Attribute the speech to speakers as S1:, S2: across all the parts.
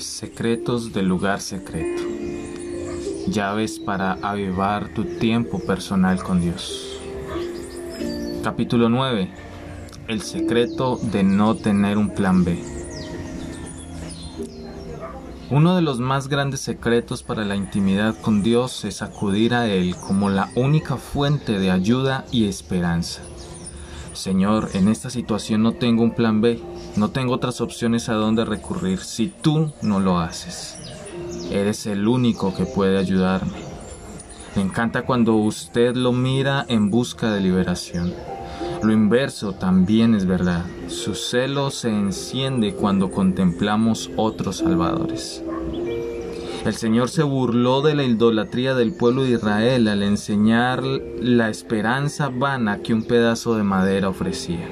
S1: Secretos del lugar secreto. Llaves para avivar tu tiempo personal con Dios. Capítulo 9. El secreto de no tener un plan B. Uno de los más grandes secretos para la intimidad con Dios es acudir a Él como la única fuente de ayuda y esperanza. Señor, en esta situación no tengo un plan B, no tengo otras opciones a dónde recurrir si tú no lo haces. Eres el único que puede ayudarme. Me encanta cuando usted lo mira en busca de liberación. Lo inverso también es verdad. Su celo se enciende cuando contemplamos otros salvadores. El Señor se burló de la idolatría del pueblo de Israel al enseñar la esperanza vana que un pedazo de madera ofrecía.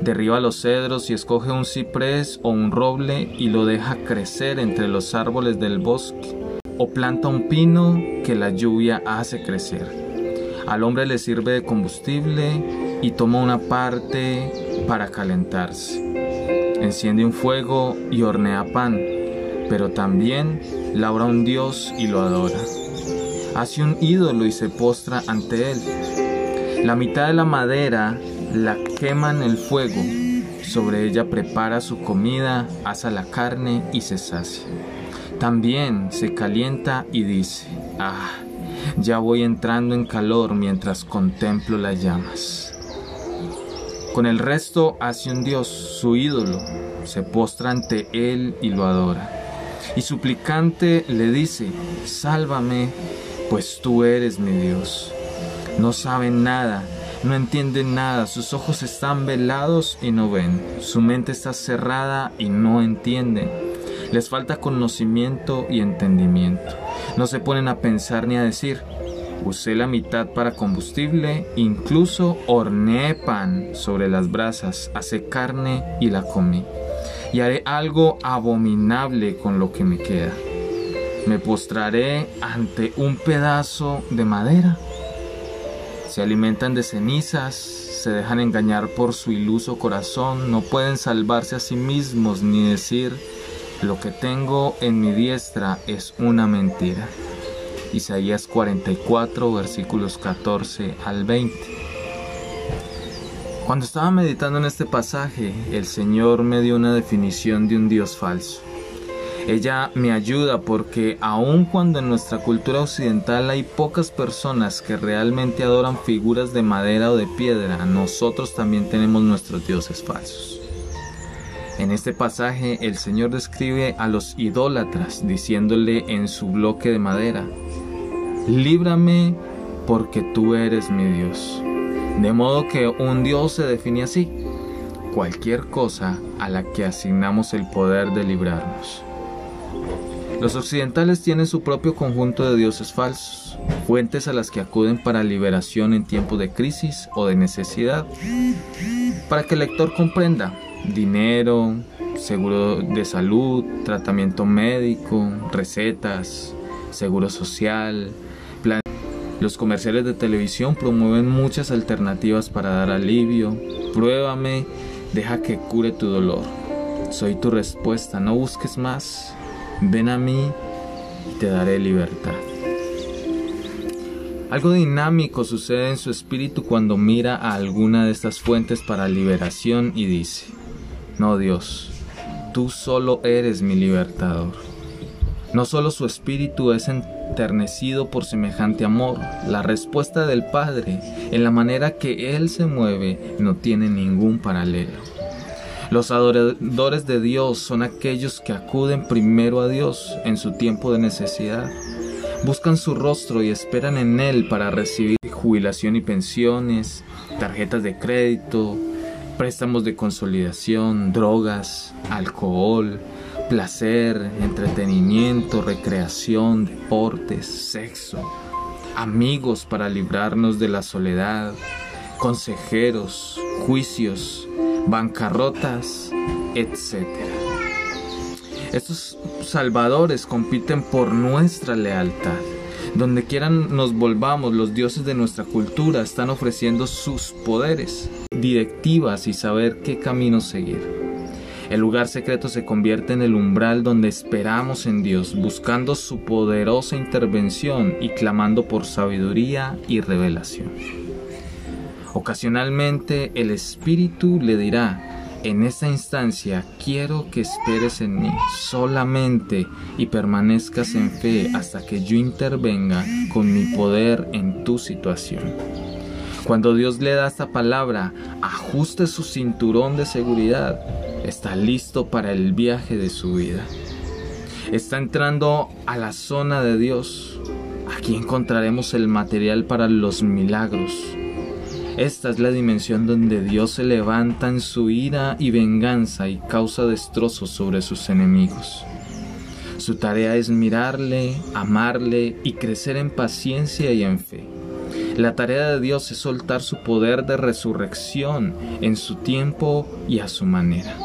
S1: Derriba los cedros y escoge un ciprés o un roble y lo deja crecer entre los árboles del bosque, o planta un pino que la lluvia hace crecer. Al hombre le sirve de combustible y toma una parte para calentarse. Enciende un fuego y hornea pan pero también labra un dios y lo adora. Hace un ídolo y se postra ante él. La mitad de la madera la quema en el fuego. Sobre ella prepara su comida, asa la carne y se sacia. También se calienta y dice, ah, ya voy entrando en calor mientras contemplo las llamas. Con el resto hace un dios, su ídolo, se postra ante él y lo adora y suplicante le dice, sálvame, pues tú eres mi Dios. No saben nada, no entienden nada, sus ojos están velados y no ven, su mente está cerrada y no entienden. Les falta conocimiento y entendimiento. No se ponen a pensar ni a decir, usé la mitad para combustible, incluso horneé pan sobre las brasas, hace carne y la comí y haré algo abominable con lo que me queda. Me postraré ante un pedazo de madera. Se alimentan de cenizas, se dejan engañar por su iluso corazón, no pueden salvarse a sí mismos ni decir, lo que tengo en mi diestra es una mentira. Isaías 44 versículos 14 al 20. Cuando estaba meditando en este pasaje, el Señor me dio una definición de un Dios falso. Ella me ayuda porque aun cuando en nuestra cultura occidental hay pocas personas que realmente adoran figuras de madera o de piedra, nosotros también tenemos nuestros dioses falsos. En este pasaje el Señor describe a los idólatras diciéndole en su bloque de madera, líbrame porque tú eres mi Dios. De modo que un Dios se define así, cualquier cosa a la que asignamos el poder de librarnos. Los occidentales tienen su propio conjunto de dioses falsos, fuentes a las que acuden para liberación en tiempos de crisis o de necesidad. Para que el lector comprenda, dinero, seguro de salud, tratamiento médico, recetas, seguro social, los comerciales de televisión promueven muchas alternativas para dar alivio. Pruébame, deja que cure tu dolor. Soy tu respuesta, no busques más. Ven a mí y te daré libertad. Algo dinámico sucede en su espíritu cuando mira a alguna de estas fuentes para liberación y dice, no Dios, tú solo eres mi libertador. No solo su espíritu es enternecido por semejante amor, la respuesta del Padre en la manera que Él se mueve no tiene ningún paralelo. Los adoradores de Dios son aquellos que acuden primero a Dios en su tiempo de necesidad. Buscan su rostro y esperan en Él para recibir jubilación y pensiones, tarjetas de crédito, préstamos de consolidación, drogas, alcohol, placer, entretenimiento, recreación, deportes, sexo, amigos para librarnos de la soledad, consejeros, juicios, bancarrotas, etc. Estos salvadores compiten por nuestra lealtad. Donde quieran nos volvamos, los dioses de nuestra cultura están ofreciendo sus poderes, directivas y saber qué camino seguir. El lugar secreto se convierte en el umbral donde esperamos en Dios, buscando su poderosa intervención y clamando por sabiduría y revelación. Ocasionalmente el Espíritu le dirá, en esta instancia quiero que esperes en mí solamente y permanezcas en fe hasta que yo intervenga con mi poder en tu situación. Cuando Dios le da esta palabra, ajuste su cinturón de seguridad. Está listo para el viaje de su vida. Está entrando a la zona de Dios. Aquí encontraremos el material para los milagros esta es la dimensión donde Dios se levanta en su ira y venganza y causa destrozos sobre sus enemigos. Su tarea es mirarle, amarle y crecer en paciencia y en fe. La tarea de Dios es soltar su poder de resurrección en su tiempo y a su manera.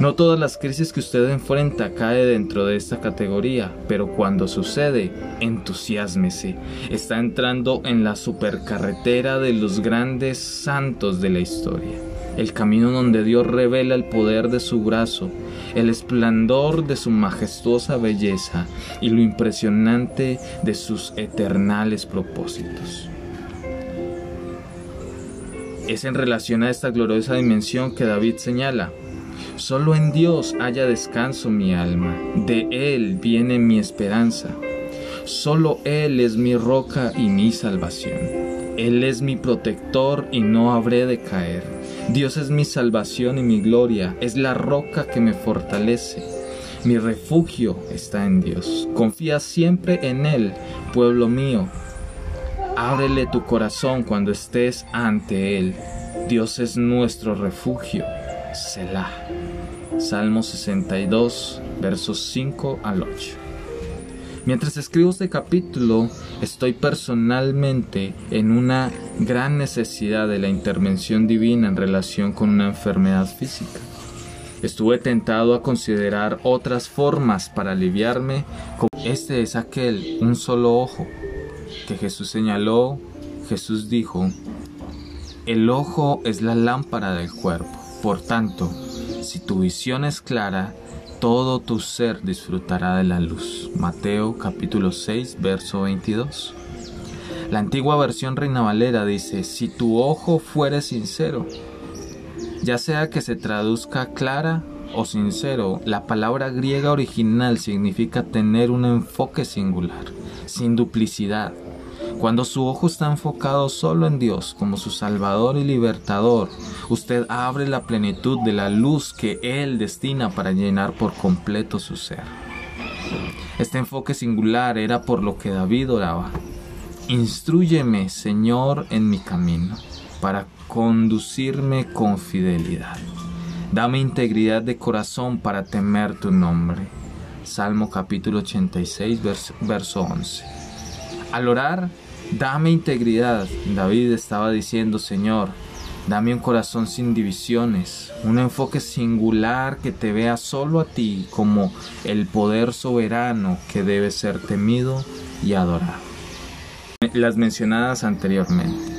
S1: No todas las crisis que usted enfrenta cae dentro de esta categoría, pero cuando sucede, entusiasmese. Está entrando en la supercarretera de los grandes santos de la historia. El camino donde Dios revela el poder de su brazo, el esplendor de su majestuosa belleza y lo impresionante de sus eternales propósitos. Es en relación a esta gloriosa dimensión que David señala, Solo en Dios haya descanso mi alma, de Él viene mi esperanza. Solo Él es mi roca y mi salvación. Él es mi protector y no habré de caer. Dios es mi salvación y mi gloria, es la roca que me fortalece. Mi refugio está en Dios. Confía siempre en Él, pueblo mío. Ábrele tu corazón cuando estés ante Él. Dios es nuestro refugio. Selah. Salmo 62, versos 5 al 8. Mientras escribo este capítulo, estoy personalmente en una gran necesidad de la intervención divina en relación con una enfermedad física. Estuve tentado a considerar otras formas para aliviarme, como este es aquel, un solo ojo, que Jesús señaló, Jesús dijo, el ojo es la lámpara del cuerpo, por tanto, si tu visión es clara, todo tu ser disfrutará de la luz. Mateo capítulo 6, verso 22. La antigua versión Reina Valera dice, si tu ojo fuere sincero, ya sea que se traduzca clara o sincero, la palabra griega original significa tener un enfoque singular, sin duplicidad, cuando su ojo está enfocado solo en Dios como su Salvador y Libertador, usted abre la plenitud de la luz que Él destina para llenar por completo su ser. Este enfoque singular era por lo que David oraba. Instruyeme, Señor, en mi camino, para conducirme con fidelidad. Dame integridad de corazón para temer tu nombre. Salmo capítulo 86, verso 11. Al orar, Dame integridad. David estaba diciendo, Señor, dame un corazón sin divisiones, un enfoque singular que te vea solo a ti como el poder soberano que debe ser temido y adorado. Las mencionadas anteriormente.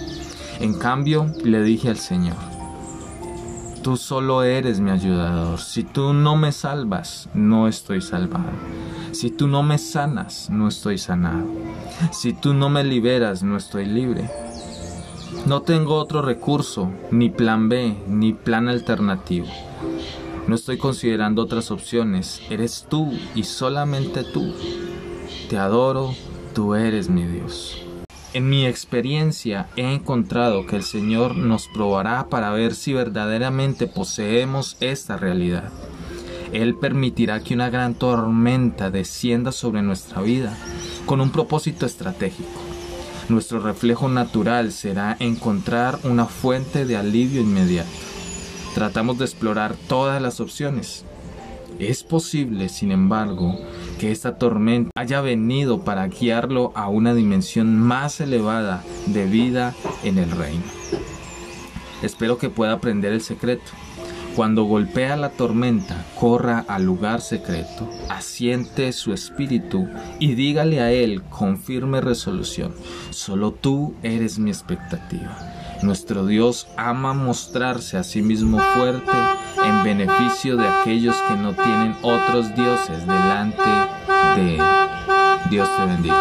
S1: En cambio, le dije al Señor, Tú solo eres mi ayudador. Si tú no me salvas, no estoy salvado. Si tú no me sanas, no estoy sanado. Si tú no me liberas, no estoy libre. No tengo otro recurso, ni plan B, ni plan alternativo. No estoy considerando otras opciones. Eres tú y solamente tú. Te adoro, tú eres mi Dios. En mi experiencia he encontrado que el Señor nos probará para ver si verdaderamente poseemos esta realidad. Él permitirá que una gran tormenta descienda sobre nuestra vida con un propósito estratégico. Nuestro reflejo natural será encontrar una fuente de alivio inmediato. Tratamos de explorar todas las opciones. Es posible, sin embargo, que esta tormenta haya venido para guiarlo a una dimensión más elevada de vida en el reino. Espero que pueda aprender el secreto. Cuando golpea la tormenta, corra al lugar secreto, asiente su espíritu y dígale a él con firme resolución, solo tú eres mi expectativa. Nuestro Dios ama mostrarse a sí mismo fuerte en beneficio de aquellos que no tienen otros dioses delante de Dios te bendiga.